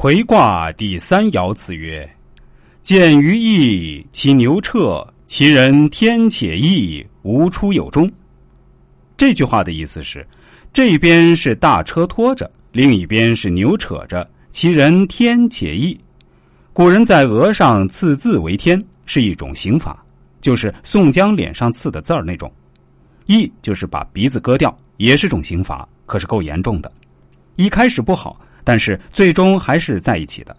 葵卦第三爻辞曰：“见于义，其牛彻，其人天且义，无出有终。”这句话的意思是，这边是大车拖着，另一边是牛扯着，其人天且义。古人在额上刺字为天，是一种刑法，就是宋江脸上刺的字儿那种。义就是把鼻子割掉，也是种刑罚，可是够严重的。一开始不好。但是最终还是在一起的，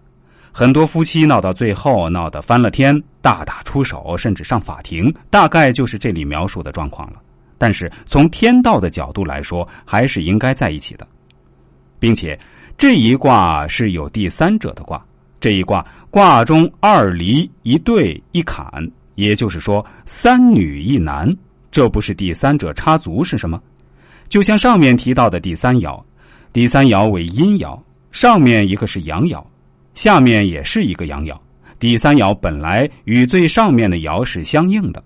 很多夫妻闹到最后闹得翻了天，大打出手，甚至上法庭，大概就是这里描述的状况了。但是从天道的角度来说，还是应该在一起的，并且这一卦是有第三者的卦，这一卦卦中二离一对一坎，也就是说三女一男，这不是第三者插足是什么？就像上面提到的第三爻，第三爻为阴爻。上面一个是阳爻，下面也是一个阳爻。第三爻本来与最上面的爻是相应的，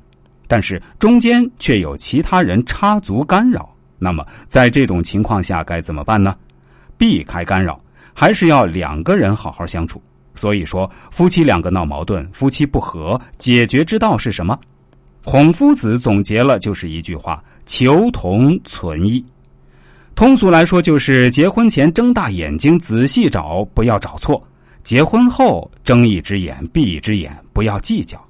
但是中间却有其他人插足干扰。那么在这种情况下该怎么办呢？避开干扰，还是要两个人好好相处。所以说，夫妻两个闹矛盾，夫妻不和，解决之道是什么？孔夫子总结了就是一句话：求同存异。通俗来说，就是结婚前睁大眼睛仔细找，不要找错；结婚后睁一只眼闭一只眼，不要计较。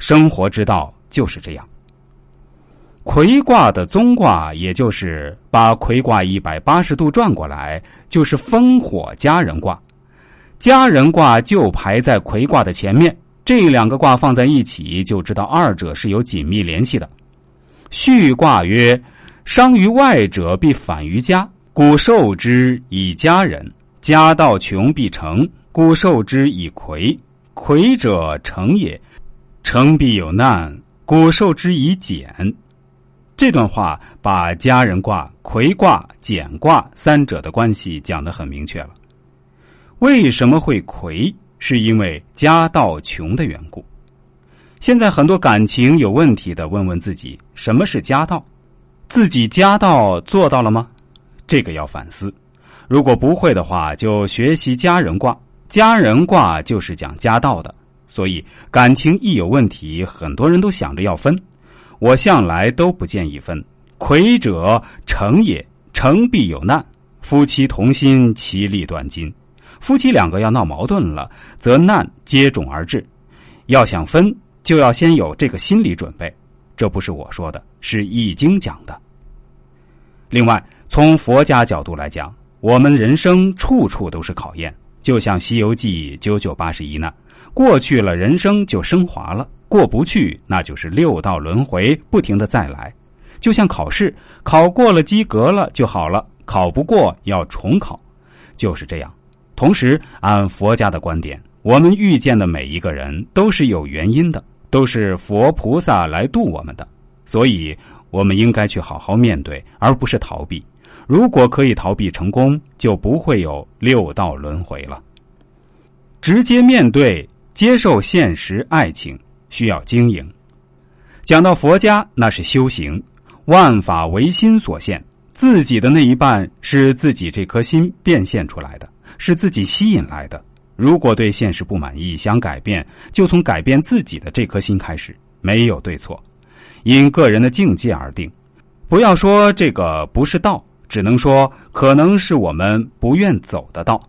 生活之道就是这样。魁卦的宗卦，也就是把魁卦一百八十度转过来，就是烽火佳人卦。佳人卦就排在魁卦的前面，这两个卦放在一起，就知道二者是有紧密联系的。序卦曰。伤于外者，必反于家，故受之以家人；家道穷，必成，故受之以魁。魁者成也，成必有难，故受之以简。这段话把家人卦、魁卦、简卦三者的关系讲得很明确了。为什么会魁？是因为家道穷的缘故。现在很多感情有问题的，问问自己，什么是家道？自己家道做到了吗？这个要反思。如果不会的话，就学习家人卦。家人卦就是讲家道的，所以感情一有问题，很多人都想着要分。我向来都不建议分。魁者成也，成必有难。夫妻同心，其利断金。夫妻两个要闹矛盾了，则难接踵而至。要想分，就要先有这个心理准备。这不是我说的，是《易经》讲的。另外，从佛家角度来讲，我们人生处处都是考验，就像《西游记》九九八十一难，过去了人生就升华了，过不去那就是六道轮回，不停的再来。就像考试，考过了及格了就好了，考不过要重考，就是这样。同时，按佛家的观点，我们遇见的每一个人都是有原因的。都是佛菩萨来度我们的，所以我们应该去好好面对，而不是逃避。如果可以逃避成功，就不会有六道轮回了。直接面对、接受现实，爱情需要经营。讲到佛家，那是修行，万法唯心所现，自己的那一半是自己这颗心变现出来的，是自己吸引来的。如果对现实不满意，想改变，就从改变自己的这颗心开始，没有对错，因个人的境界而定。不要说这个不是道，只能说可能是我们不愿走的道。